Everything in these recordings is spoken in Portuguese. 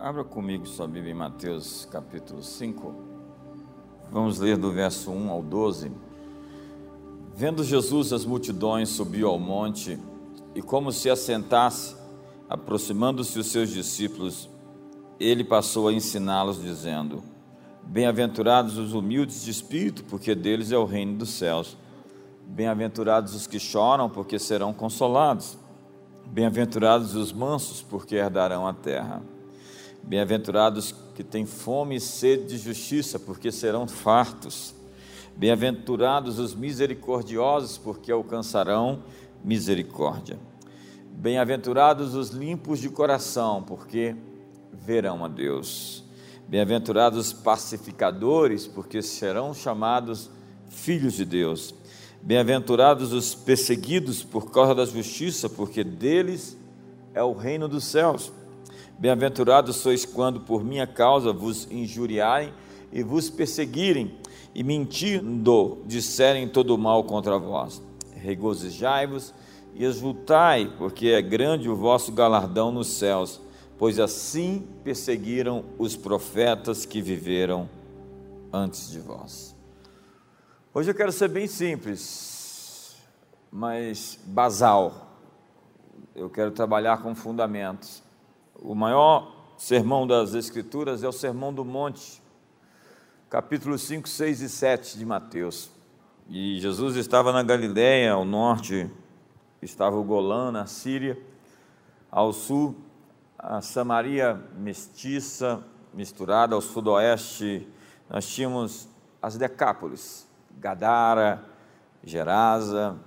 Abra comigo sua Bíblia em Mateus capítulo 5. Vamos ler do verso 1 ao 12. Vendo Jesus as multidões, subiu ao monte e, como se assentasse, aproximando-se os seus discípulos, ele passou a ensiná-los, dizendo: Bem-aventurados os humildes de espírito, porque deles é o reino dos céus. Bem-aventurados os que choram, porque serão consolados. Bem-aventurados os mansos, porque herdarão a terra. Bem-aventurados que têm fome e sede de justiça, porque serão fartos. Bem-aventurados os misericordiosos, porque alcançarão misericórdia. Bem-aventurados os limpos de coração, porque verão a Deus. Bem-aventurados os pacificadores, porque serão chamados filhos de Deus. Bem-aventurados os perseguidos por causa da justiça, porque deles é o reino dos céus. Bem-aventurados sois quando por minha causa vos injuriarem e vos perseguirem, e mentindo disserem todo o mal contra vós. Regozijai-vos e exultai, porque é grande o vosso galardão nos céus, pois assim perseguiram os profetas que viveram antes de vós. Hoje eu quero ser bem simples, mas basal. Eu quero trabalhar com fundamentos. O maior sermão das Escrituras é o Sermão do Monte, capítulos 5, 6 e 7 de Mateus. E Jesus estava na Galiléia, ao norte estava o Golã, na Síria, ao sul a Samaria mestiça, misturada, ao sudoeste nós tínhamos as Decápolis, Gadara, Gerasa,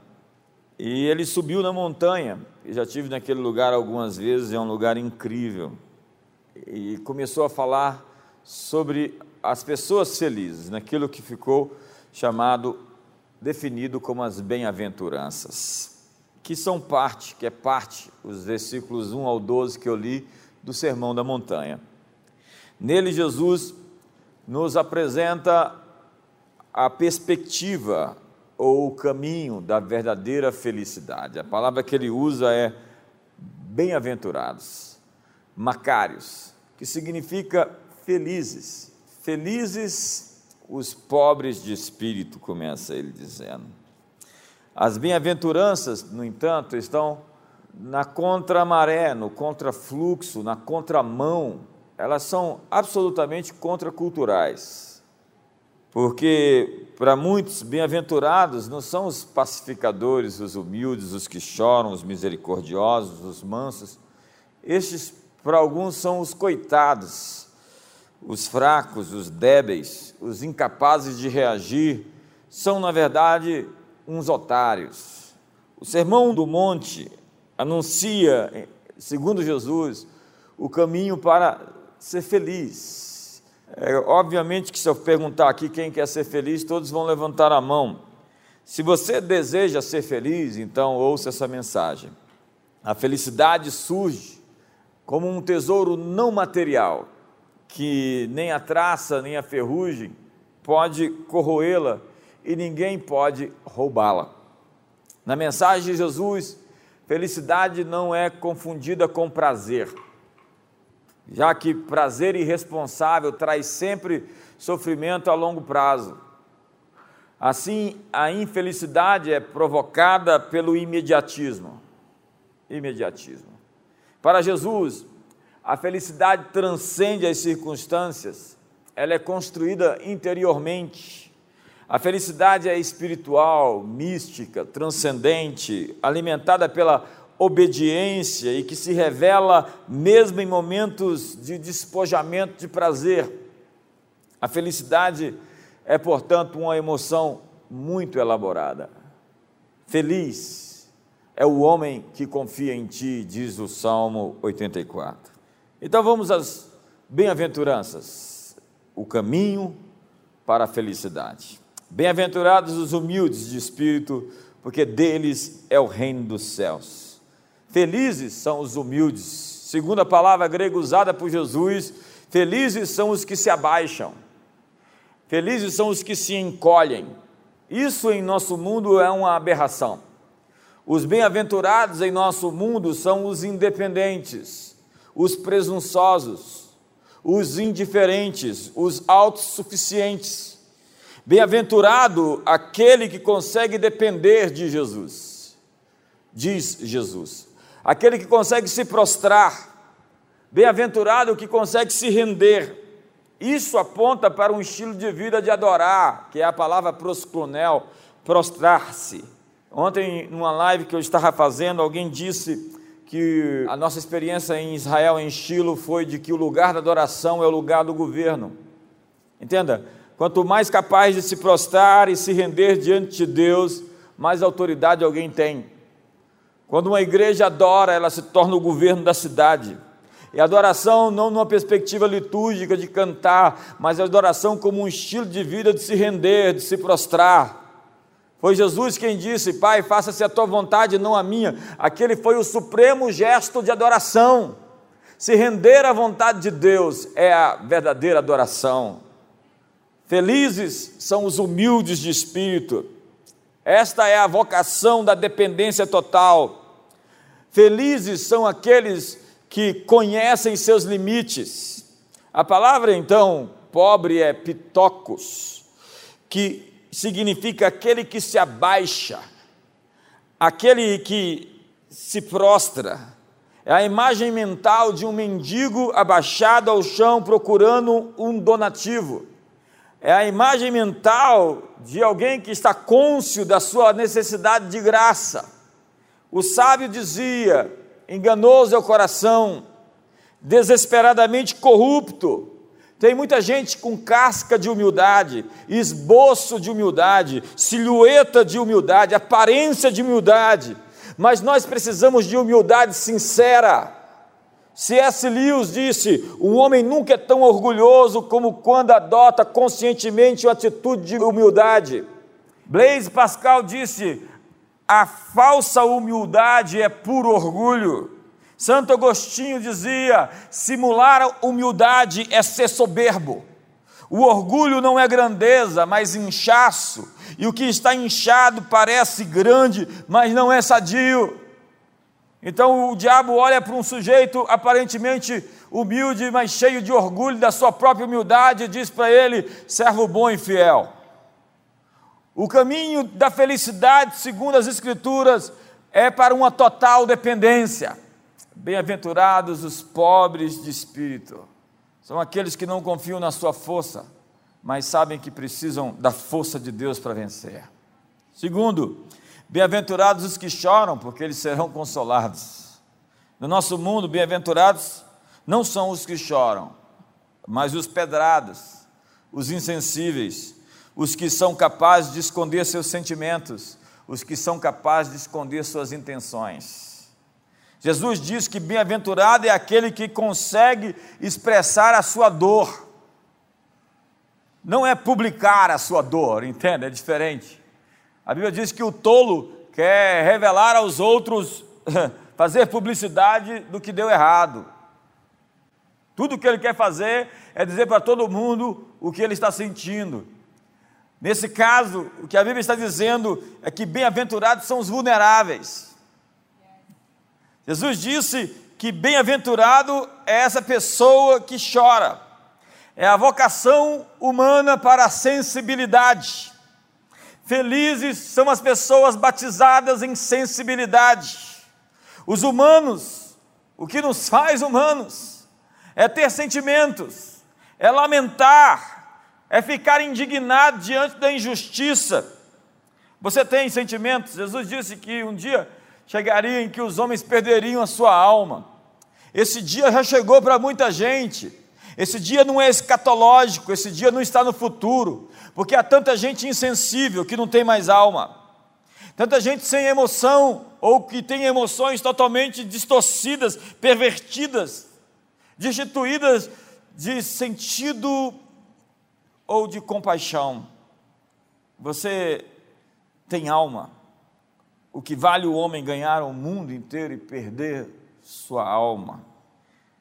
e ele subiu na montanha, eu já tive naquele lugar algumas vezes, é um lugar incrível. E começou a falar sobre as pessoas felizes, naquilo que ficou chamado, definido como as bem-aventuranças, que são parte, que é parte, os versículos 1 ao 12 que eu li do Sermão da Montanha. Nele, Jesus nos apresenta a perspectiva ou o caminho da verdadeira felicidade. A palavra que ele usa é bem-aventurados, macários, que significa felizes. Felizes os pobres de espírito, começa ele dizendo. As bem-aventuranças, no entanto, estão na contramaré, no contrafluxo, na contramão. Elas são absolutamente contraculturais porque para muitos bem-aventurados não são os pacificadores, os humildes, os que choram, os misericordiosos, os mansos. Estes, para alguns, são os coitados, os fracos, os débeis, os incapazes de reagir, são, na verdade, uns otários. O Sermão do Monte anuncia, segundo Jesus, o caminho para ser feliz é, obviamente que se eu perguntar aqui quem quer ser feliz, todos vão levantar a mão. Se você deseja ser feliz, então ouça essa mensagem. A felicidade surge como um tesouro não material, que nem a traça nem a ferrugem pode corroê-la e ninguém pode roubá-la. Na mensagem de Jesus, felicidade não é confundida com prazer já que prazer irresponsável traz sempre sofrimento a longo prazo. Assim, a infelicidade é provocada pelo imediatismo. Imediatismo. Para Jesus, a felicidade transcende as circunstâncias, ela é construída interiormente. A felicidade é espiritual, mística, transcendente, alimentada pela obediência e que se revela mesmo em momentos de despojamento de prazer. A felicidade é, portanto, uma emoção muito elaborada. Feliz é o homem que confia em ti, diz o Salmo 84. Então vamos às bem-aventuranças, o caminho para a felicidade. Bem-aventurados os humildes de espírito, porque deles é o reino dos céus. Felizes são os humildes. Segundo a palavra grega usada por Jesus, felizes são os que se abaixam. Felizes são os que se encolhem. Isso em nosso mundo é uma aberração. Os bem-aventurados em nosso mundo são os independentes, os presunçosos, os indiferentes, os autossuficientes. Bem-aventurado aquele que consegue depender de Jesus, diz Jesus. Aquele que consegue se prostrar, bem-aventurado o que consegue se render. Isso aponta para um estilo de vida de adorar, que é a palavra proscronel, prostrar-se. Ontem, numa live que eu estava fazendo, alguém disse que a nossa experiência em Israel, em Estilo, foi de que o lugar da adoração é o lugar do governo. Entenda? Quanto mais capaz de se prostrar e se render diante de Deus, mais autoridade alguém tem. Quando uma igreja adora, ela se torna o governo da cidade. E adoração não numa perspectiva litúrgica de cantar, mas a adoração como um estilo de vida de se render, de se prostrar. Foi Jesus quem disse: Pai, faça-se a tua vontade, não a minha. Aquele foi o supremo gesto de adoração. Se render à vontade de Deus é a verdadeira adoração. Felizes são os humildes de espírito. Esta é a vocação da dependência total. Felizes são aqueles que conhecem seus limites. A palavra então pobre é pitocos, que significa aquele que se abaixa, aquele que se prostra. É a imagem mental de um mendigo abaixado ao chão procurando um donativo. É a imagem mental de alguém que está cônscio da sua necessidade de graça. O sábio dizia: enganoso é o coração, desesperadamente corrupto, tem muita gente com casca de humildade, esboço de humildade, silhueta de humildade, aparência de humildade, mas nós precisamos de humildade sincera. C.S. Lewis disse: um homem nunca é tão orgulhoso como quando adota conscientemente uma atitude de humildade. Blaise Pascal disse: a falsa humildade é puro orgulho. Santo Agostinho dizia: simular humildade é ser soberbo. O orgulho não é grandeza, mas inchaço, e o que está inchado parece grande, mas não é sadio. Então o diabo olha para um sujeito aparentemente humilde, mas cheio de orgulho da sua própria humildade, e diz para ele: servo bom e fiel. O caminho da felicidade, segundo as Escrituras, é para uma total dependência. Bem-aventurados os pobres de espírito, são aqueles que não confiam na sua força, mas sabem que precisam da força de Deus para vencer. Segundo, bem-aventurados os que choram, porque eles serão consolados. No nosso mundo, bem-aventurados não são os que choram, mas os pedrados, os insensíveis, os que são capazes de esconder seus sentimentos, os que são capazes de esconder suas intenções. Jesus diz que bem-aventurado é aquele que consegue expressar a sua dor. Não é publicar a sua dor, entende? É diferente. A Bíblia diz que o tolo quer revelar aos outros, fazer publicidade do que deu errado. Tudo que ele quer fazer é dizer para todo mundo o que ele está sentindo. Nesse caso, o que a Bíblia está dizendo é que bem-aventurados são os vulneráveis. Jesus disse que bem-aventurado é essa pessoa que chora. É a vocação humana para a sensibilidade. Felizes são as pessoas batizadas em sensibilidade. Os humanos, o que nos faz humanos, é ter sentimentos, é lamentar, é ficar indignado diante da injustiça. Você tem sentimentos? Jesus disse que um dia chegaria em que os homens perderiam a sua alma. Esse dia já chegou para muita gente. Esse dia não é escatológico, esse dia não está no futuro, porque há tanta gente insensível que não tem mais alma, tanta gente sem emoção ou que tem emoções totalmente distorcidas, pervertidas, destituídas de sentido ou de compaixão. Você tem alma. O que vale o homem ganhar o mundo inteiro e perder sua alma?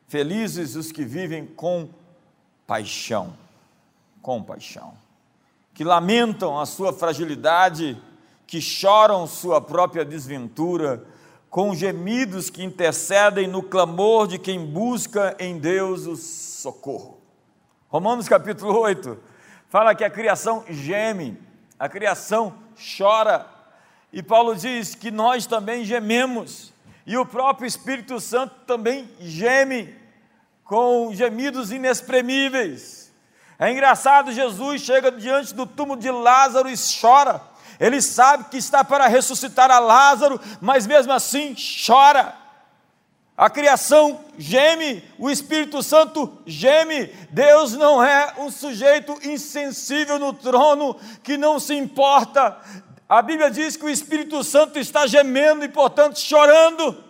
Felizes os que vivem com paixão, com paixão, que lamentam a sua fragilidade, que choram sua própria desventura, com gemidos que intercedem no clamor de quem busca em Deus o socorro. Romanos capítulo 8 fala que a criação geme, a criação chora, e Paulo diz que nós também gememos, e o próprio Espírito Santo também geme com gemidos inexprimíveis. É engraçado, Jesus chega diante do túmulo de Lázaro e chora. Ele sabe que está para ressuscitar a Lázaro, mas mesmo assim chora. A criação geme, o Espírito Santo geme. Deus não é um sujeito insensível no trono que não se importa. A Bíblia diz que o Espírito Santo está gemendo e, portanto, chorando.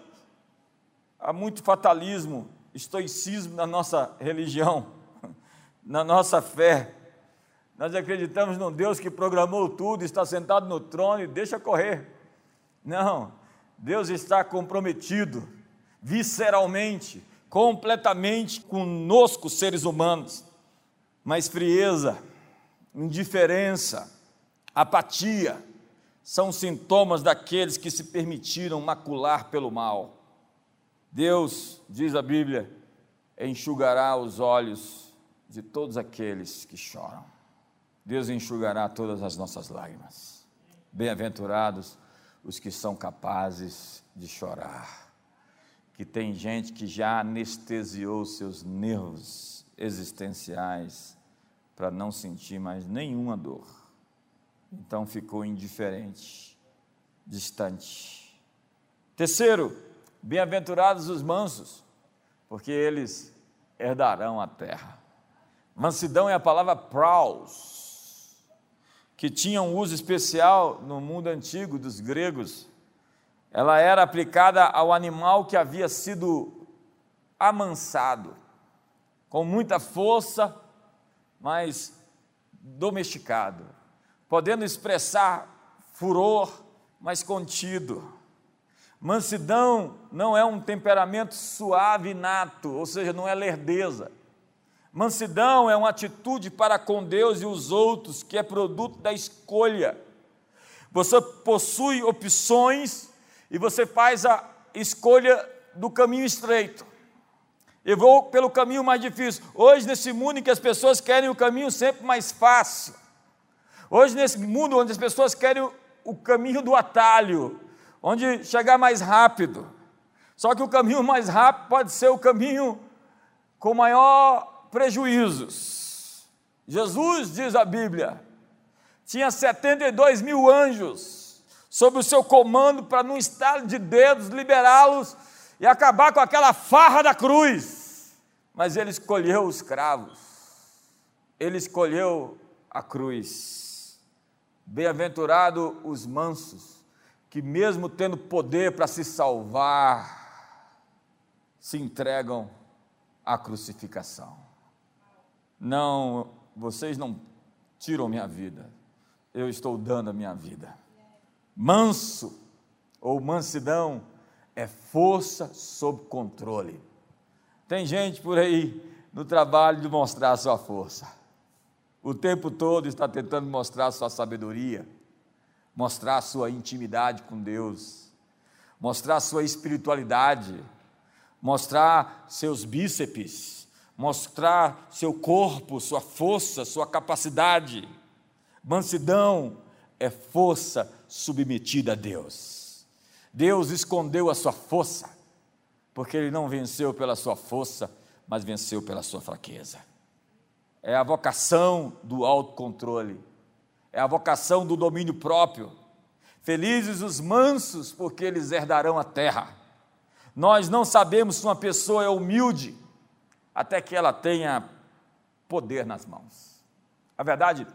Há muito fatalismo, estoicismo na nossa religião, na nossa fé. Nós acreditamos num Deus que programou tudo, está sentado no trono e deixa correr. Não, Deus está comprometido, visceralmente, completamente conosco, seres humanos. Mas frieza, indiferença, apatia são sintomas daqueles que se permitiram macular pelo mal. Deus, diz a Bíblia, enxugará os olhos de todos aqueles que choram. Deus enxugará todas as nossas lágrimas. Bem-aventurados os que são capazes de chorar. Que tem gente que já anestesiou seus nervos existenciais para não sentir mais nenhuma dor. Então ficou indiferente, distante. Terceiro, bem-aventurados os mansos, porque eles herdarão a terra. Mansidão é a palavra praus, que tinha um uso especial no mundo antigo dos gregos. Ela era aplicada ao animal que havia sido amansado, com muita força, mas domesticado, podendo expressar furor, mas contido. Mansidão não é um temperamento suave nato, ou seja, não é lerdeza. Mansidão é uma atitude para com Deus e os outros que é produto da escolha. Você possui opções e você faz a escolha do caminho estreito. Eu vou pelo caminho mais difícil. Hoje, nesse mundo em que as pessoas querem o caminho sempre mais fácil. Hoje, nesse mundo onde as pessoas querem o caminho do atalho, onde chegar mais rápido. Só que o caminho mais rápido pode ser o caminho com maior prejuízos. Jesus, diz a Bíblia, tinha 72 mil anjos sob o seu comando para, num estado de dedos, liberá-los e acabar com aquela farra da cruz. Mas ele escolheu os cravos, ele escolheu a cruz. Bem-aventurado os mansos, que, mesmo tendo poder para se salvar, se entregam à crucificação. Não, vocês não tiram minha vida, eu estou dando a minha vida. Manso ou mansidão é força sob controle. Tem gente por aí no trabalho de mostrar a sua força. O tempo todo está tentando mostrar a sua sabedoria, mostrar a sua intimidade com Deus, mostrar a sua espiritualidade, mostrar seus bíceps mostrar seu corpo, sua força, sua capacidade. Mansidão é força submetida a Deus. Deus escondeu a sua força, porque ele não venceu pela sua força, mas venceu pela sua fraqueza. É a vocação do autocontrole, é a vocação do domínio próprio. Felizes os mansos, porque eles herdarão a terra. Nós não sabemos se uma pessoa é humilde até que ela tenha poder nas mãos. A verdade,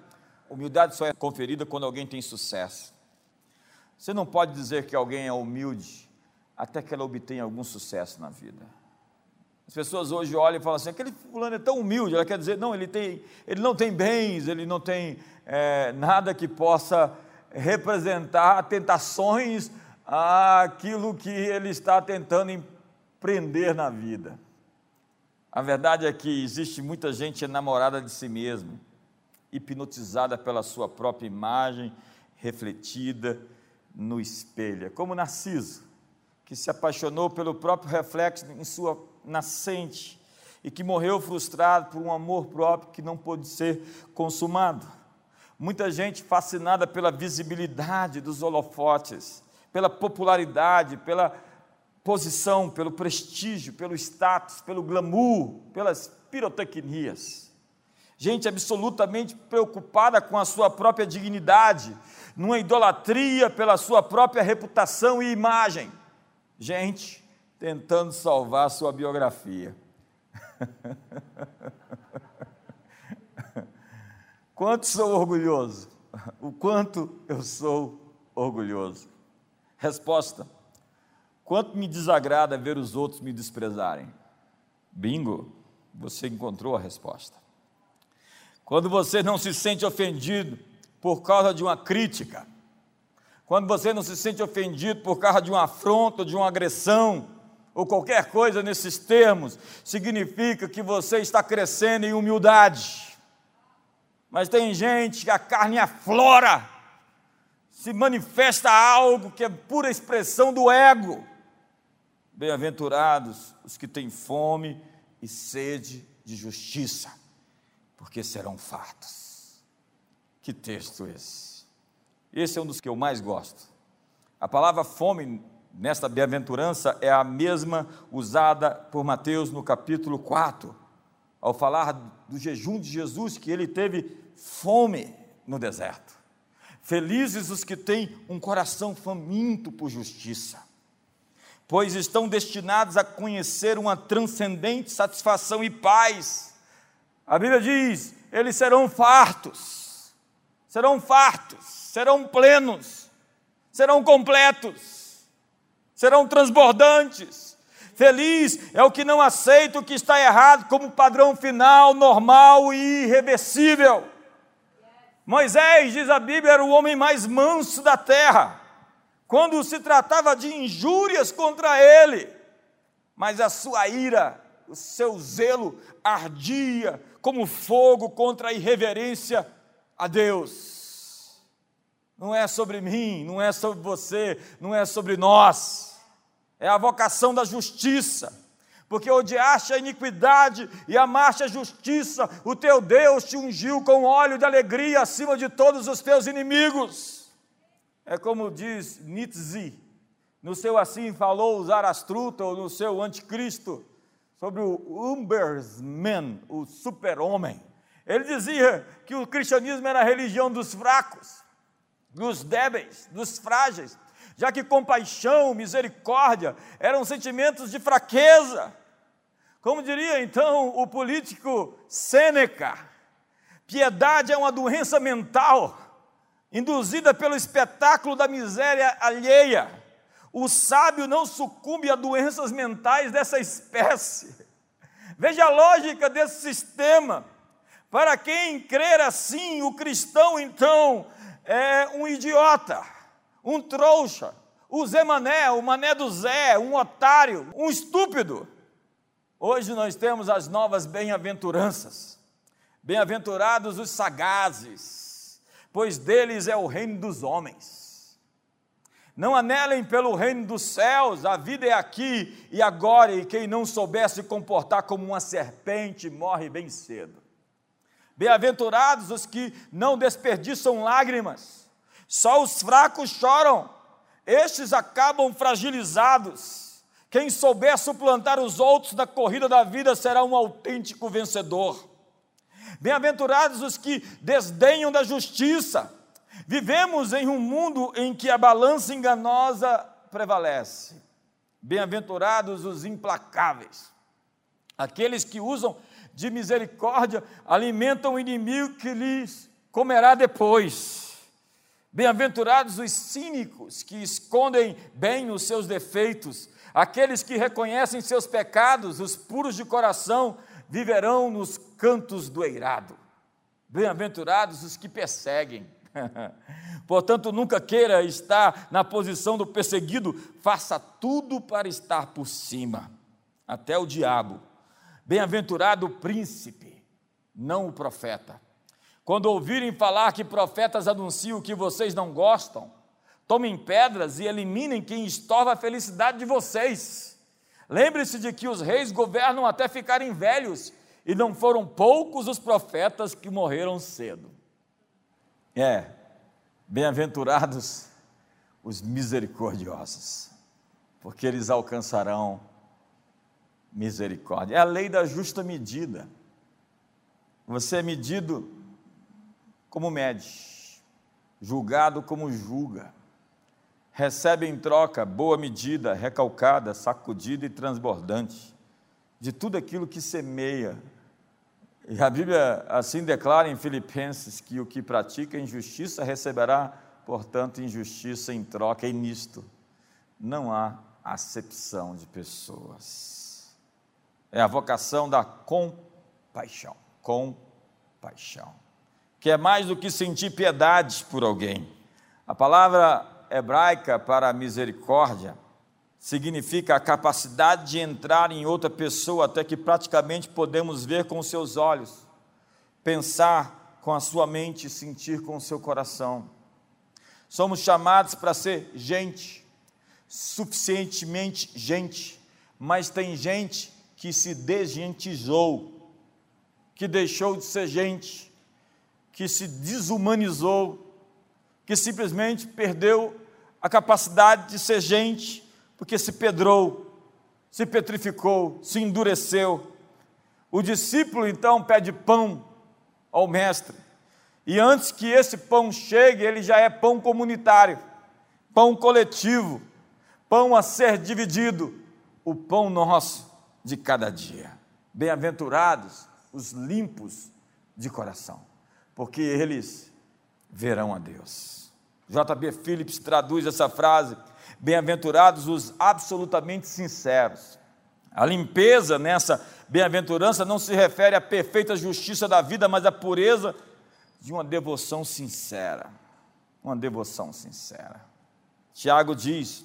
humildade só é conferida quando alguém tem sucesso. Você não pode dizer que alguém é humilde até que ela obtenha algum sucesso na vida. As pessoas hoje olham e falam assim: aquele fulano é tão humilde. Ela quer dizer, não, ele, tem, ele não tem bens, ele não tem é, nada que possa representar tentações àquilo que ele está tentando empreender na vida. A verdade é que existe muita gente enamorada de si mesmo, hipnotizada pela sua própria imagem refletida no espelho. É como Narciso, que se apaixonou pelo próprio reflexo em sua nascente e que morreu frustrado por um amor próprio que não pôde ser consumado. Muita gente fascinada pela visibilidade dos holofotes, pela popularidade, pela posição, pelo prestígio, pelo status, pelo glamour, pelas pirotecnias. Gente absolutamente preocupada com a sua própria dignidade, numa idolatria pela sua própria reputação e imagem. Gente tentando salvar sua biografia. Quanto sou orgulhoso? O quanto eu sou orgulhoso? Resposta: Quanto me desagrada ver os outros me desprezarem? Bingo, você encontrou a resposta. Quando você não se sente ofendido por causa de uma crítica, quando você não se sente ofendido por causa de uma afronta, de uma agressão, ou qualquer coisa nesses termos, significa que você está crescendo em humildade. Mas tem gente que a carne aflora, se manifesta algo que é pura expressão do ego. Bem-aventurados os que têm fome e sede de justiça, porque serão fartos. Que texto esse? Esse é um dos que eu mais gosto. A palavra fome nesta bem-aventurança é a mesma usada por Mateus no capítulo 4, ao falar do jejum de Jesus, que ele teve fome no deserto. Felizes os que têm um coração faminto por justiça, pois estão destinados a conhecer uma transcendente satisfação e paz. A Bíblia diz: eles serão fartos, serão fartos, serão plenos, serão completos serão transbordantes. Feliz é o que não aceita o que está errado como padrão final, normal e irreversível. Moisés, diz a Bíblia, era o homem mais manso da terra, quando se tratava de injúrias contra ele, mas a sua ira, o seu zelo ardia como fogo contra a irreverência a Deus. Não é sobre mim, não é sobre você, não é sobre nós é a vocação da justiça. Porque odiaste a iniquidade e amaste a justiça, o teu Deus te ungiu com óleo de alegria acima de todos os teus inimigos. É como diz Nietzsche, no seu assim falou Zarastruta, ou no seu anticristo, sobre o Umbersman, o super-homem. Ele dizia que o cristianismo era a religião dos fracos, dos débeis, dos frágeis, já que compaixão, misericórdia eram sentimentos de fraqueza. Como diria então o político Sêneca, piedade é uma doença mental induzida pelo espetáculo da miséria alheia. O sábio não sucumbe a doenças mentais dessa espécie. Veja a lógica desse sistema. Para quem crer assim, o cristão então é um idiota um trouxa, o Zé Mané, o Mané do Zé, um otário, um estúpido. Hoje nós temos as novas bem-aventuranças. Bem-aventurados os sagazes, pois deles é o reino dos homens. Não anelem pelo reino dos céus, a vida é aqui e agora, e quem não souber se comportar como uma serpente morre bem cedo. Bem-aventurados os que não desperdiçam lágrimas, só os fracos choram, estes acabam fragilizados. Quem souber suplantar os outros da corrida da vida será um autêntico vencedor. Bem-aventurados os que desdenham da justiça. Vivemos em um mundo em que a balança enganosa prevalece. Bem-aventurados os implacáveis, aqueles que usam de misericórdia, alimentam o inimigo que lhes comerá depois. Bem-aventurados os cínicos que escondem bem os seus defeitos, aqueles que reconhecem seus pecados, os puros de coração viverão nos cantos do eirado. Bem-aventurados os que perseguem. Portanto, nunca queira estar na posição do perseguido, faça tudo para estar por cima, até o diabo. Bem-aventurado o príncipe, não o profeta quando ouvirem falar que profetas anunciam que vocês não gostam, Tomem pedras e eliminem quem estorva a felicidade de vocês. Lembre-se de que os reis governam até ficarem velhos, e não foram poucos os profetas que morreram cedo. É, bem-aventurados os misericordiosos, porque eles alcançarão misericórdia. É a lei da justa medida. Você é medido como mede, julgado como julga. Recebe em troca boa medida, recalcada, sacudida e transbordante de tudo aquilo que semeia. E a Bíblia assim declara em Filipenses que o que pratica injustiça receberá, portanto, injustiça em troca, e nisto não há acepção de pessoas. É a vocação da compaixão compaixão, que é mais do que sentir piedade por alguém. A palavra hebraica para misericórdia significa a capacidade de entrar em outra pessoa até que praticamente podemos ver com seus olhos, pensar com a sua mente e sentir com o seu coração. Somos chamados para ser gente, suficientemente gente, mas tem gente que se desgentizou que deixou de ser gente, que se desumanizou, que simplesmente perdeu a capacidade de ser gente, porque se pedrou, se petrificou, se endureceu. O discípulo então pede pão ao mestre, e antes que esse pão chegue, ele já é pão comunitário, pão coletivo, pão a ser dividido, o pão nosso de cada dia. Bem-aventurados os limpos de coração, porque eles verão a Deus. J.B. Phillips traduz essa frase: bem-aventurados os absolutamente sinceros. A limpeza nessa bem-aventurança não se refere à perfeita justiça da vida, mas à pureza de uma devoção sincera. Uma devoção sincera. Tiago diz: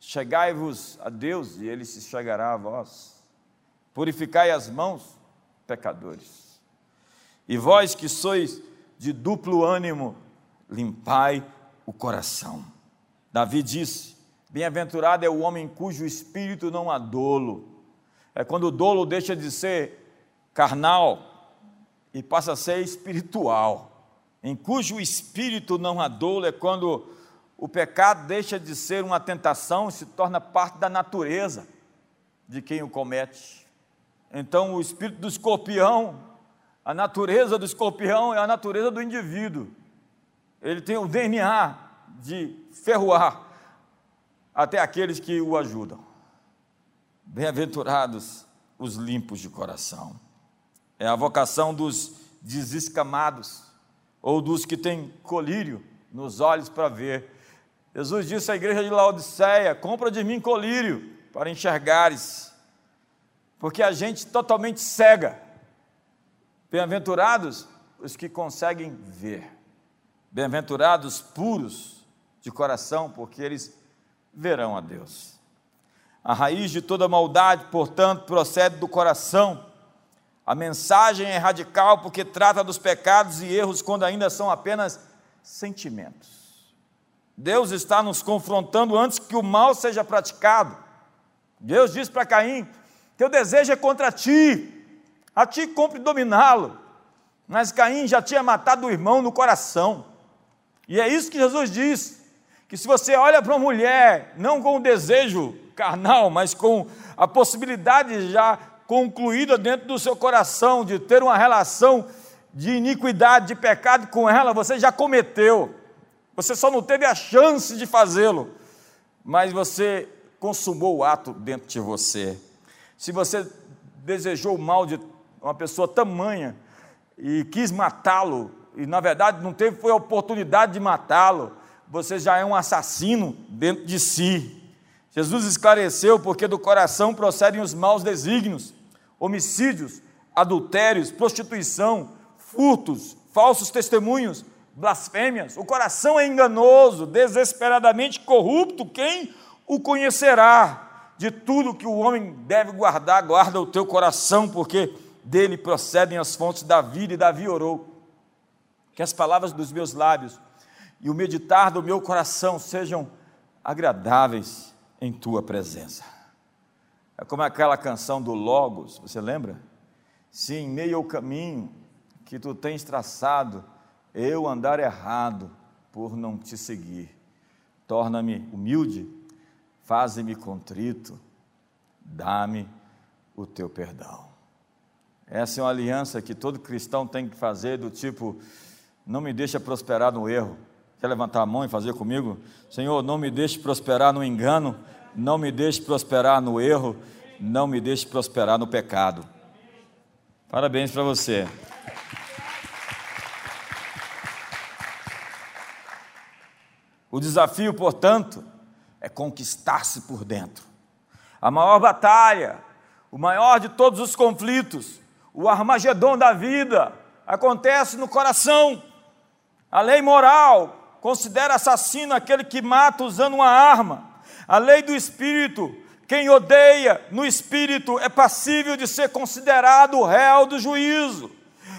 Chegai-vos a Deus e ele se chegará a vós. Purificai as mãos pecadores. E vós que sois de duplo ânimo, limpai o coração. Davi disse: Bem-aventurado é o homem cujo espírito não há dolo. É quando o dolo deixa de ser carnal e passa a ser espiritual. Em cujo espírito não há dolo é quando o pecado deixa de ser uma tentação e se torna parte da natureza de quem o comete. Então, o espírito do escorpião, a natureza do escorpião é a natureza do indivíduo. Ele tem o DNA de ferroar até aqueles que o ajudam. Bem-aventurados os limpos de coração. É a vocação dos desescamados, ou dos que têm colírio nos olhos para ver. Jesus disse à igreja de Laodiceia: compra de mim colírio para enxergares porque a gente totalmente cega. Bem-aventurados os que conseguem ver. Bem-aventurados puros de coração, porque eles verão a Deus. A raiz de toda maldade, portanto, procede do coração. A mensagem é radical porque trata dos pecados e erros quando ainda são apenas sentimentos. Deus está nos confrontando antes que o mal seja praticado. Deus diz para Caim: teu desejo é contra ti, a ti cumpre dominá-lo. Mas Caim já tinha matado o irmão no coração. E é isso que Jesus diz: que se você olha para uma mulher, não com o desejo carnal, mas com a possibilidade já concluída dentro do seu coração de ter uma relação de iniquidade, de pecado com ela, você já cometeu. Você só não teve a chance de fazê-lo, mas você consumou o ato dentro de você se você desejou o mal de uma pessoa tamanha e quis matá-lo, e na verdade não teve foi a oportunidade de matá-lo, você já é um assassino dentro de si. Jesus esclareceu porque do coração procedem os maus desígnios, homicídios, adultérios, prostituição, furtos, falsos testemunhos, blasfêmias. O coração é enganoso, desesperadamente corrupto, quem o conhecerá? de tudo que o homem deve guardar, guarda o teu coração, porque dele procedem as fontes da vida, e Davi orou. Que as palavras dos meus lábios e o meditar do meu coração sejam agradáveis em tua presença. É como aquela canção do Logos, você lembra? Se em meio ao caminho que tu tens traçado, eu andar errado por não te seguir, torna-me humilde, faze-me contrito, dá-me o teu perdão. Essa é uma aliança que todo cristão tem que fazer, do tipo, não me deixa prosperar no erro. Quer levantar a mão e fazer comigo? Senhor, não me deixe prosperar no engano, não me deixe prosperar no erro, não me deixe prosperar no pecado. Parabéns para você. O desafio, portanto, é conquistar-se por dentro. A maior batalha, o maior de todos os conflitos, o Armagedon da vida, acontece no coração. A lei moral considera assassino aquele que mata usando uma arma. A lei do espírito, quem odeia no espírito é passível de ser considerado réu do juízo.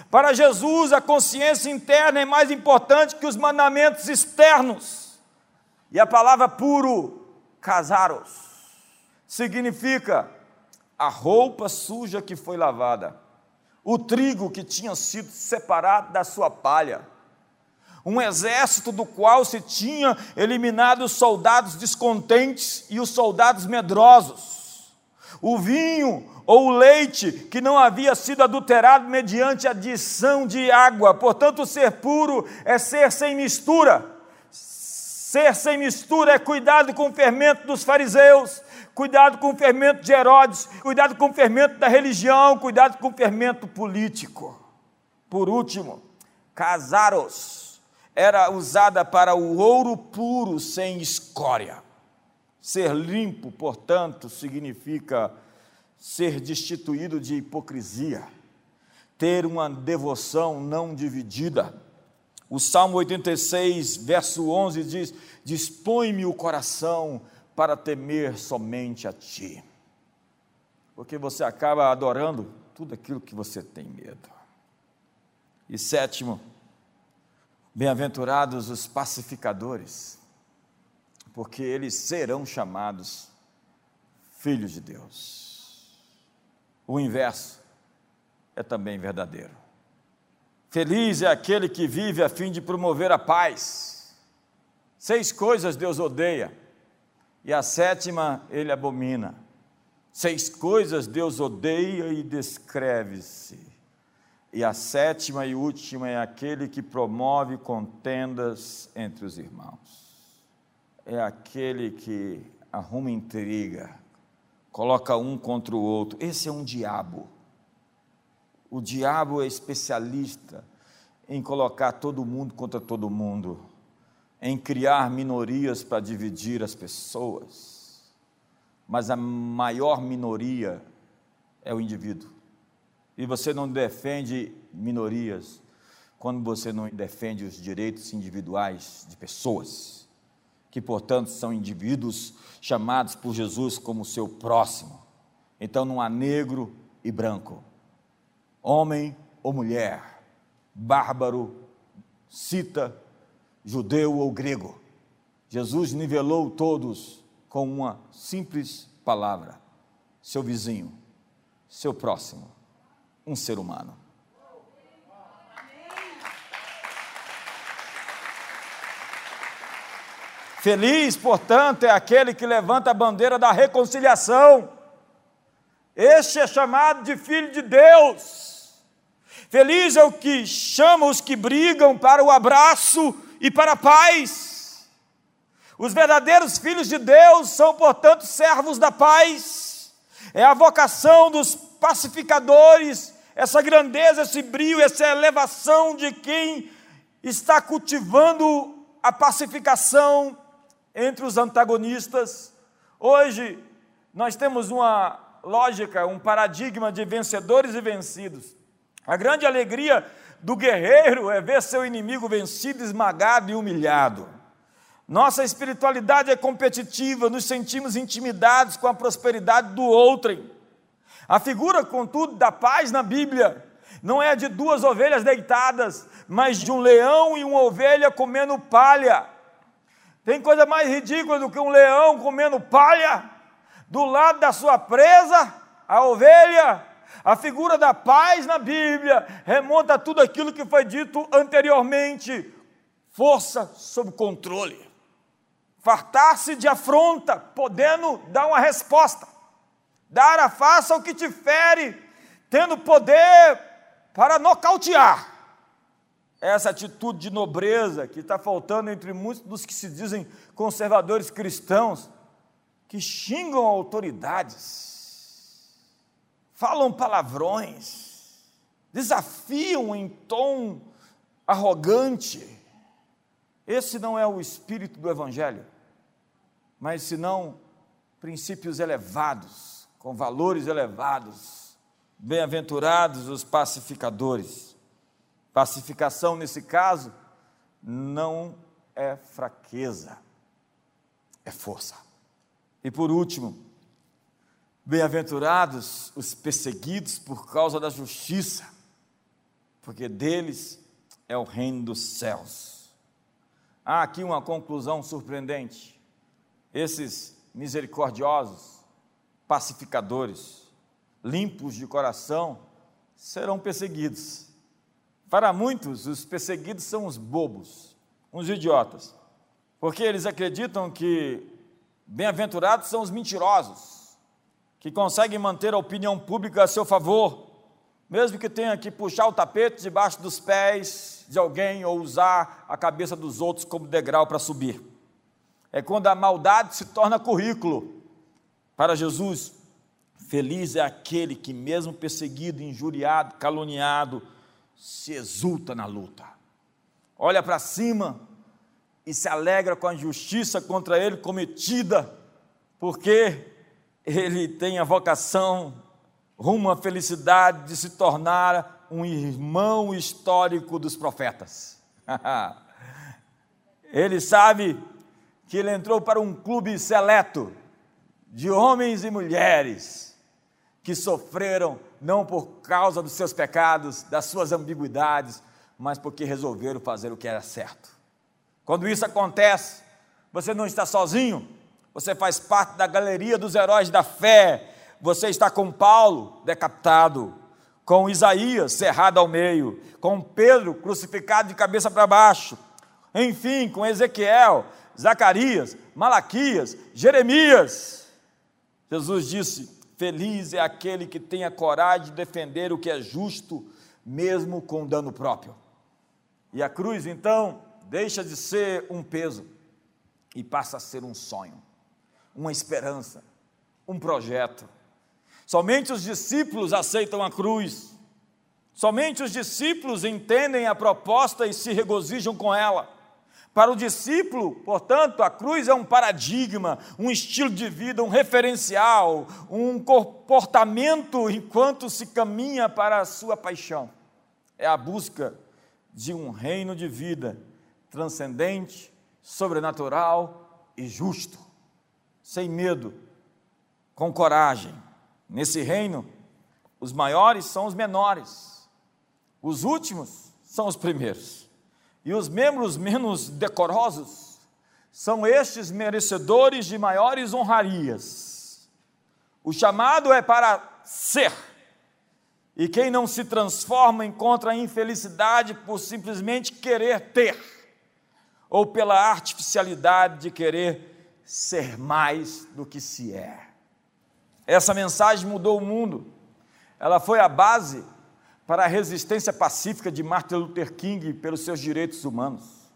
Para Jesus, a consciência interna é mais importante que os mandamentos externos. E a palavra puro, casaros, significa a roupa suja que foi lavada, o trigo que tinha sido separado da sua palha, um exército do qual se tinha eliminado os soldados descontentes e os soldados medrosos, o vinho ou o leite que não havia sido adulterado mediante adição de água, portanto, ser puro é ser sem mistura. Ser sem mistura é cuidado com o fermento dos fariseus, cuidado com o fermento de Herodes, cuidado com o fermento da religião, cuidado com o fermento político. Por último, casaros era usada para o ouro puro sem escória. Ser limpo, portanto, significa ser destituído de hipocrisia, ter uma devoção não dividida. O Salmo 86, verso 11 diz: Dispõe-me o coração para temer somente a Ti. Porque você acaba adorando tudo aquilo que você tem medo. E sétimo, bem-aventurados os pacificadores, porque eles serão chamados filhos de Deus. O inverso é também verdadeiro. Feliz é aquele que vive a fim de promover a paz. Seis coisas Deus odeia e a sétima ele abomina. Seis coisas Deus odeia e descreve-se. E a sétima e última é aquele que promove contendas entre os irmãos. É aquele que arruma intriga, coloca um contra o outro. Esse é um diabo. O diabo é especialista em colocar todo mundo contra todo mundo em criar minorias para dividir as pessoas, mas a maior minoria é o indivíduo. E você não defende minorias quando você não defende os direitos individuais de pessoas, que portanto são indivíduos chamados por Jesus como seu próximo. Então não há negro e branco, homem ou mulher, bárbaro, cita judeu ou grego. Jesus nivelou todos com uma simples palavra: seu vizinho, seu próximo, um ser humano. Feliz, portanto, é aquele que levanta a bandeira da reconciliação. Este é chamado de filho de Deus. Feliz é o que chama os que brigam para o abraço e para a paz. Os verdadeiros filhos de Deus são, portanto, servos da paz. É a vocação dos pacificadores, essa grandeza, esse brilho, essa elevação de quem está cultivando a pacificação entre os antagonistas. Hoje, nós temos uma lógica, um paradigma de vencedores e vencidos. A grande alegria do guerreiro é ver seu inimigo vencido, esmagado e humilhado. Nossa espiritualidade é competitiva, nos sentimos intimidados com a prosperidade do outrem. A figura, contudo, da paz na Bíblia não é de duas ovelhas deitadas, mas de um leão e uma ovelha comendo palha. Tem coisa mais ridícula do que um leão comendo palha? Do lado da sua presa, a ovelha, a figura da paz na Bíblia remonta a tudo aquilo que foi dito anteriormente. Força sob controle. Fartar-se de afronta, podendo dar uma resposta. Dar a face ao que te fere, tendo poder para nocautear. Essa atitude de nobreza que está faltando entre muitos dos que se dizem conservadores cristãos, que xingam autoridades, falam palavrões, desafiam em tom arrogante. Esse não é o espírito do Evangelho, mas senão princípios elevados, com valores elevados Bem-aventurados os pacificadores. Pacificação, nesse caso, não é fraqueza, é força. E por último, bem-aventurados os perseguidos por causa da justiça, porque deles é o reino dos céus. Há aqui uma conclusão surpreendente. Esses misericordiosos, pacificadores, limpos de coração, serão perseguidos. Para muitos, os perseguidos são os bobos, uns idiotas, porque eles acreditam que bem-aventurados são os mentirosos, que conseguem manter a opinião pública a seu favor, mesmo que tenha que puxar o tapete debaixo dos pés de alguém ou usar a cabeça dos outros como degrau para subir. É quando a maldade se torna currículo. Para Jesus, Feliz é aquele que, mesmo perseguido, injuriado, caluniado, se exulta na luta. Olha para cima e se alegra com a injustiça contra ele cometida, porque ele tem a vocação rumo à felicidade de se tornar um irmão histórico dos profetas. ele sabe que ele entrou para um clube seleto de homens e mulheres que sofreram não por causa dos seus pecados, das suas ambiguidades, mas porque resolveram fazer o que era certo. Quando isso acontece, você não está sozinho, você faz parte da galeria dos heróis da fé. Você está com Paulo decapitado, com Isaías cerrado ao meio, com Pedro crucificado de cabeça para baixo, enfim, com Ezequiel, Zacarias, Malaquias, Jeremias. Jesus disse: Feliz é aquele que tem a coragem de defender o que é justo, mesmo com dano próprio. E a cruz, então, deixa de ser um peso e passa a ser um sonho, uma esperança, um projeto. Somente os discípulos aceitam a cruz, somente os discípulos entendem a proposta e se regozijam com ela. Para o discípulo, portanto, a cruz é um paradigma, um estilo de vida, um referencial, um comportamento enquanto se caminha para a sua paixão. É a busca de um reino de vida transcendente, sobrenatural e justo, sem medo, com coragem. Nesse reino, os maiores são os menores, os últimos são os primeiros. E os membros menos decorosos são estes merecedores de maiores honrarias. O chamado é para ser. E quem não se transforma encontra a infelicidade por simplesmente querer ter, ou pela artificialidade de querer ser mais do que se é. Essa mensagem mudou o mundo. Ela foi a base para a resistência pacífica de Martin Luther King pelos seus direitos humanos.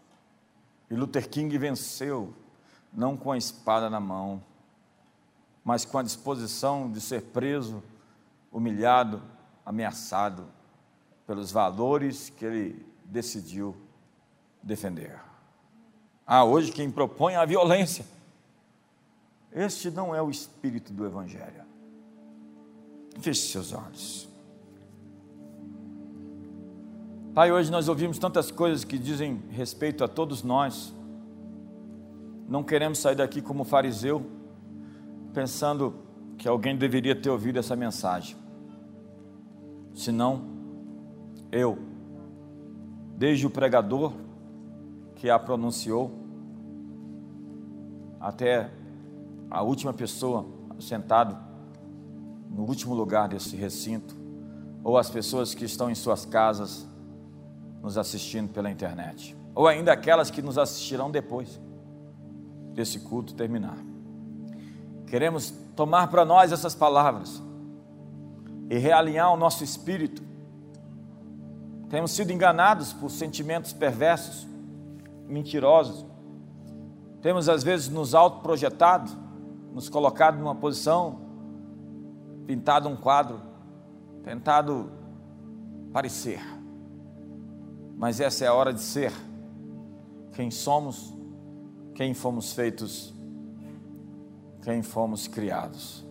E Luther King venceu, não com a espada na mão, mas com a disposição de ser preso, humilhado, ameaçado pelos valores que ele decidiu defender. Ah, hoje quem propõe a violência. Este não é o espírito do Evangelho. Feche seus olhos. Pai, hoje nós ouvimos tantas coisas que dizem respeito a todos nós. Não queremos sair daqui como fariseu, pensando que alguém deveria ter ouvido essa mensagem. Senão, Eu, desde o pregador que a pronunciou, até a última pessoa sentada no último lugar desse recinto, ou as pessoas que estão em suas casas nos assistindo pela internet, ou ainda aquelas que nos assistirão depois desse culto terminar. Queremos tomar para nós essas palavras e realinhar o nosso espírito. Temos sido enganados por sentimentos perversos, mentirosos. Temos às vezes nos autoprojetado, nos colocado numa posição, pintado um quadro, tentado parecer. Mas essa é a hora de ser quem somos, quem fomos feitos, quem fomos criados.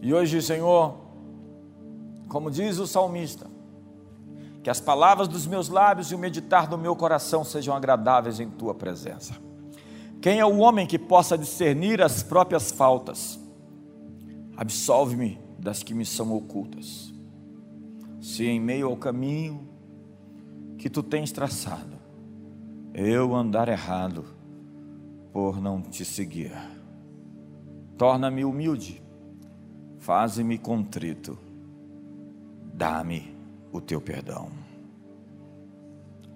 E hoje, Senhor, como diz o salmista, que as palavras dos meus lábios e o meditar do meu coração sejam agradáveis em tua presença. Quem é o homem que possa discernir as próprias faltas? Absolve-me das que me são ocultas. Se em meio ao caminho que tu tens traçado, eu andar errado por não te seguir, torna-me humilde, faze-me contrito, dá-me o teu perdão.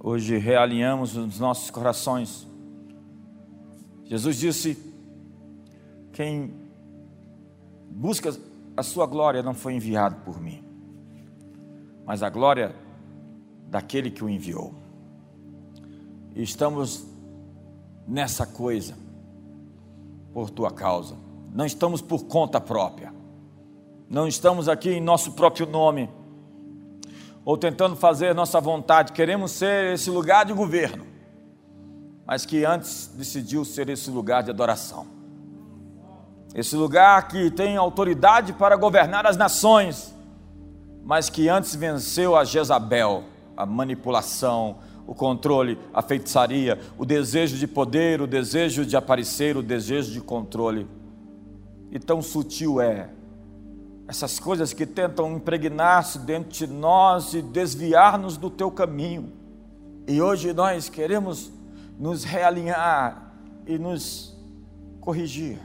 Hoje realinhamos os nossos corações. Jesus disse: quem busca a sua glória não foi enviado por mim, mas a glória daquele que o enviou. E estamos nessa coisa por tua causa. Não estamos por conta própria. Não estamos aqui em nosso próprio nome ou tentando fazer nossa vontade. Queremos ser esse lugar de governo, mas que antes decidiu ser esse lugar de adoração. Esse lugar que tem autoridade para governar as nações, mas que antes venceu a Jezabel, a manipulação, o controle, a feitiçaria, o desejo de poder, o desejo de aparecer, o desejo de controle. E tão sutil é essas coisas que tentam impregnar-se dentro de nós e desviar-nos do teu caminho. E hoje nós queremos nos realinhar e nos corrigir.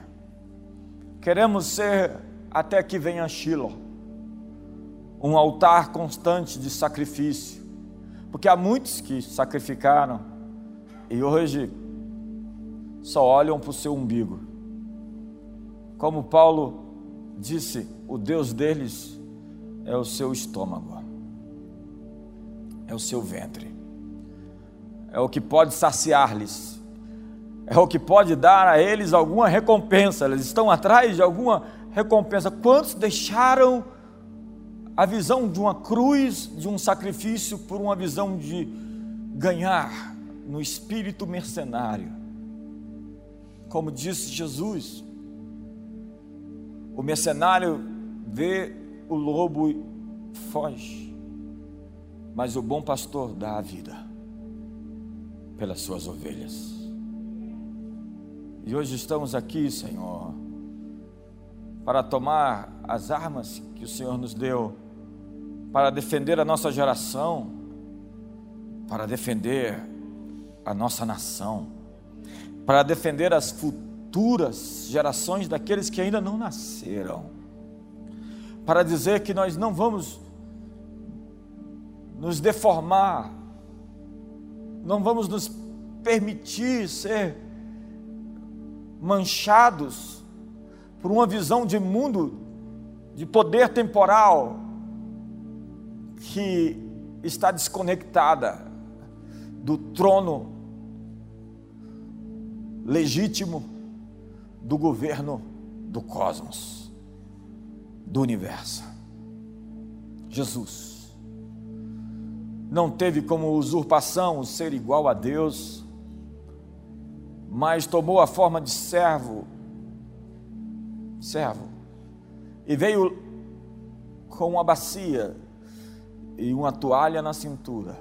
Queremos ser, até que venha Shiloh, um altar constante de sacrifício, porque há muitos que sacrificaram e hoje só olham para o seu umbigo. Como Paulo disse: o Deus deles é o seu estômago, é o seu ventre, é o que pode saciar-lhes, é o que pode dar a eles alguma recompensa. Eles estão atrás de alguma recompensa. Quantos deixaram a visão de uma cruz, de um sacrifício, por uma visão de ganhar no espírito mercenário? Como disse Jesus, o mercenário vê o lobo e foge, mas o bom pastor dá a vida pelas suas ovelhas. E hoje estamos aqui, Senhor, para tomar as armas que o Senhor nos deu, para defender a nossa geração, para defender a nossa nação, para defender as futuras gerações daqueles que ainda não nasceram, para dizer que nós não vamos nos deformar, não vamos nos permitir ser manchados por uma visão de mundo, de poder temporal, que está desconectada do trono legítimo do governo do cosmos, do universo. Jesus não teve como usurpação o ser igual a Deus, mas tomou a forma de servo, servo, e veio com uma bacia e uma toalha na cintura,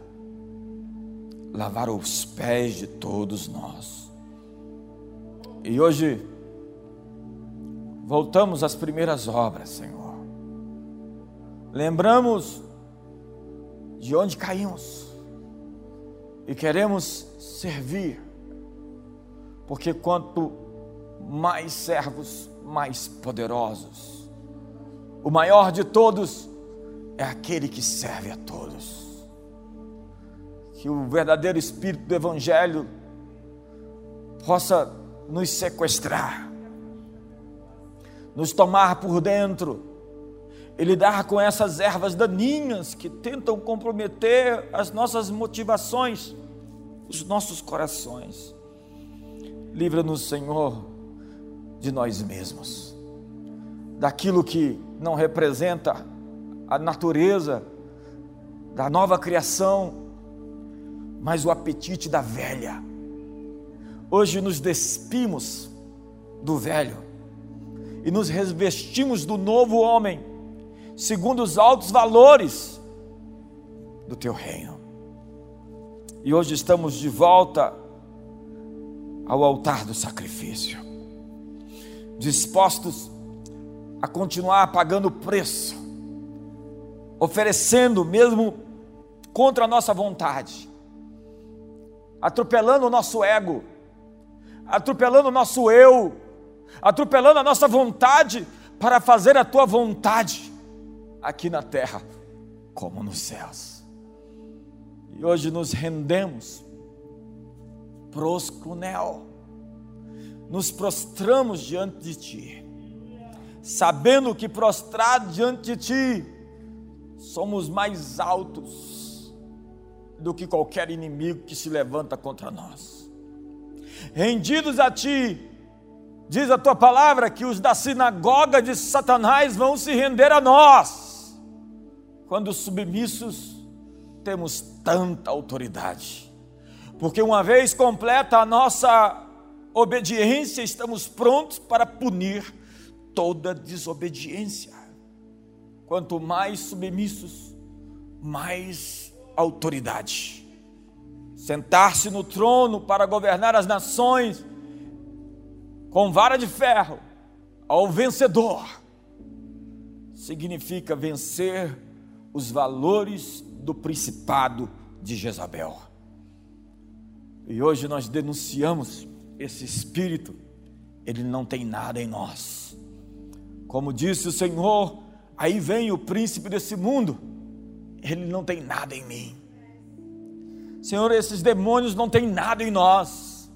lavar os pés de todos nós. E hoje voltamos às primeiras obras, Senhor. Lembramos de onde caímos e queremos servir, porque quanto mais servos, mais poderosos. O maior de todos é aquele que serve a todos. Que o verdadeiro espírito do Evangelho possa nos sequestrar, nos tomar por dentro e lidar com essas ervas daninhas que tentam comprometer as nossas motivações, os nossos corações. Livra-nos, Senhor, de nós mesmos, daquilo que não representa a natureza da nova criação, mas o apetite da velha. Hoje nos despimos do velho e nos revestimos do novo homem, segundo os altos valores do teu reino. E hoje estamos de volta ao altar do sacrifício, dispostos a continuar pagando o preço oferecendo mesmo contra a nossa vontade, atropelando o nosso ego, atropelando o nosso eu, atropelando a nossa vontade para fazer a tua vontade aqui na terra como nos céus. E hoje nos rendemos proscunel, nos prostramos diante de ti, sabendo que prostrado diante de ti somos mais altos do que qualquer inimigo que se levanta contra nós. Rendidos a Ti, diz a Tua palavra que os da sinagoga de Satanás vão se render a nós, quando submissos temos tanta autoridade, porque uma vez completa a nossa obediência, estamos prontos para punir toda desobediência. Quanto mais submissos, mais autoridade. Sentar-se no trono para governar as nações com vara de ferro ao vencedor significa vencer os valores do principado de Jezabel. E hoje nós denunciamos esse espírito, ele não tem nada em nós. Como disse o Senhor, Aí vem o príncipe desse mundo, ele não tem nada em mim. Senhor, esses demônios não têm nada em nós.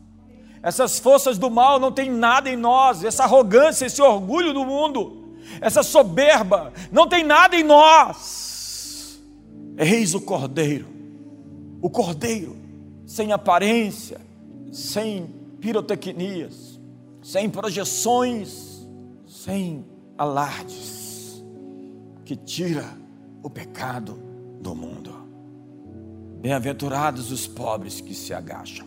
Essas forças do mal não têm nada em nós. Essa arrogância, esse orgulho do mundo, essa soberba, não tem nada em nós. Eis o Cordeiro, o Cordeiro, sem aparência, sem pirotecnias, sem projeções, sem alardes que tira o pecado do mundo. Bem-aventurados os pobres que se agacham,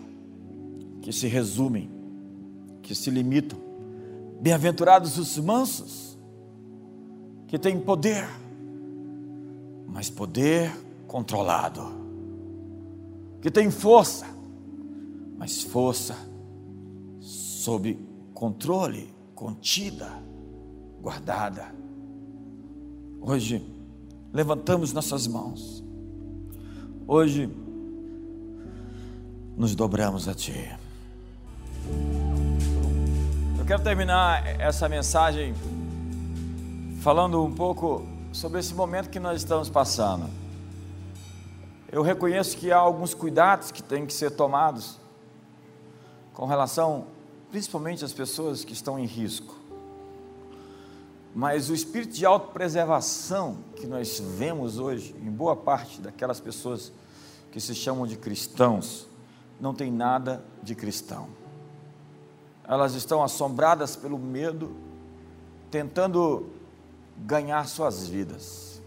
que se resumem, que se limitam. Bem-aventurados os mansos, que têm poder, mas poder controlado, que têm força, mas força sob controle, contida, guardada Hoje, levantamos nossas mãos. Hoje, nos dobramos a Ti. Eu quero terminar essa mensagem falando um pouco sobre esse momento que nós estamos passando. Eu reconheço que há alguns cuidados que têm que ser tomados com relação, principalmente às pessoas que estão em risco. Mas o espírito de autopreservação que nós vemos hoje em boa parte daquelas pessoas que se chamam de cristãos, não tem nada de cristão. Elas estão assombradas pelo medo, tentando ganhar suas vidas.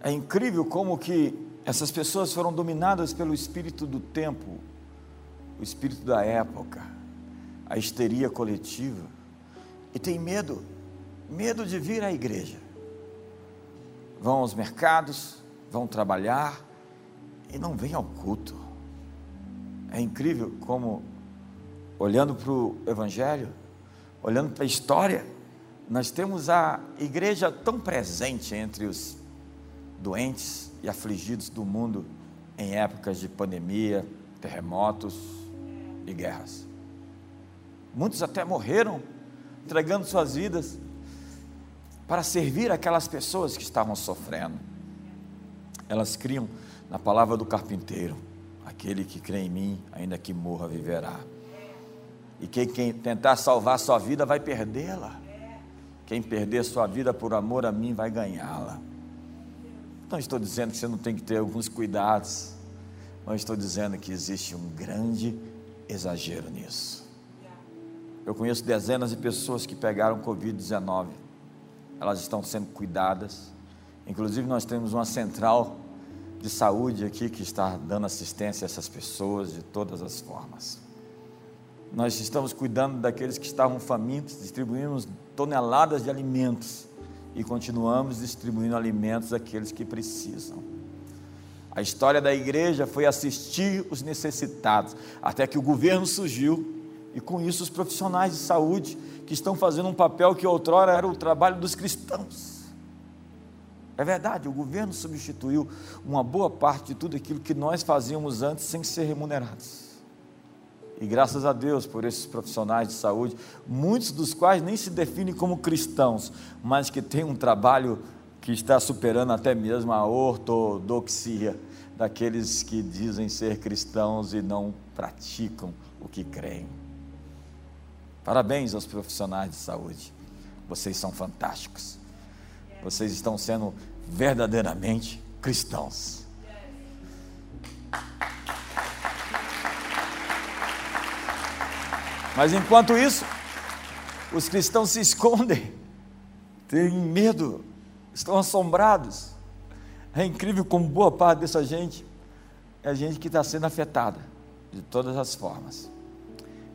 É incrível como que essas pessoas foram dominadas pelo espírito do tempo, o espírito da época, a histeria coletiva, e tem medo medo de vir à igreja. Vão aos mercados, vão trabalhar e não vêm ao culto. É incrível como, olhando para o Evangelho, olhando para a história, nós temos a igreja tão presente entre os doentes e afligidos do mundo em épocas de pandemia, terremotos e guerras. Muitos até morreram entregando suas vidas para servir aquelas pessoas que estavam sofrendo. Elas criam na palavra do carpinteiro: aquele que crê em mim, ainda que morra, viverá. E quem, quem tentar salvar sua vida vai perdê-la. Quem perder sua vida por amor a mim vai ganhá-la. Não estou dizendo que você não tem que ter alguns cuidados, mas estou dizendo que existe um grande exagero nisso. Eu conheço dezenas de pessoas que pegaram Covid-19, elas estão sendo cuidadas. Inclusive, nós temos uma central de saúde aqui que está dando assistência a essas pessoas de todas as formas. Nós estamos cuidando daqueles que estavam famintos, distribuímos toneladas de alimentos e continuamos distribuindo alimentos àqueles que precisam. A história da igreja foi assistir os necessitados, até que o governo surgiu e com isso os profissionais de saúde que estão fazendo um papel que outrora era o trabalho dos cristãos. É verdade, o governo substituiu uma boa parte de tudo aquilo que nós fazíamos antes sem ser remunerados. E graças a Deus por esses profissionais de saúde, muitos dos quais nem se definem como cristãos, mas que têm um trabalho que está superando até mesmo a ortodoxia daqueles que dizem ser cristãos e não praticam o que creem. Parabéns aos profissionais de saúde, vocês são fantásticos, vocês estão sendo verdadeiramente cristãos. Mas enquanto isso, os cristãos se escondem, têm medo, estão assombrados. É incrível como boa parte dessa gente é gente que está sendo afetada de todas as formas.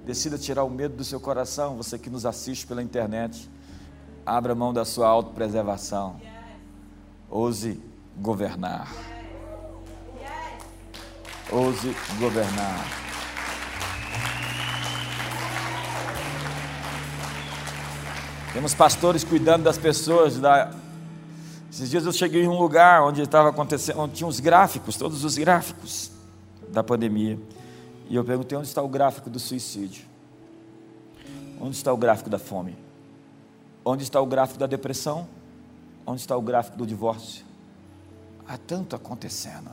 Decida tirar o medo do seu coração, você que nos assiste pela internet. Abra mão da sua autopreservação. Ouse governar. Ouse governar. Temos pastores cuidando das pessoas. Da... Esses dias eu cheguei em um lugar onde estava acontecendo, onde tinha os gráficos, todos os gráficos da pandemia. E eu perguntei onde está o gráfico do suicídio? Onde está o gráfico da fome? Onde está o gráfico da depressão? Onde está o gráfico do divórcio? Há tanto acontecendo.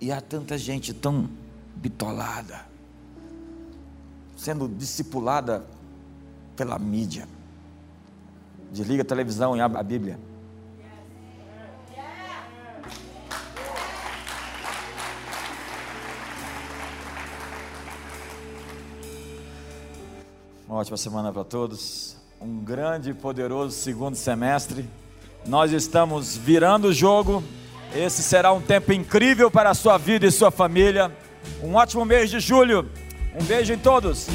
E há tanta gente tão bitolada, sendo discipulada pela mídia. Desliga a televisão e abre a Bíblia. Uma ótima semana para todos. Um grande e poderoso segundo semestre. Nós estamos virando o jogo. Esse será um tempo incrível para a sua vida e sua família. Um ótimo mês de julho. Um beijo em todos.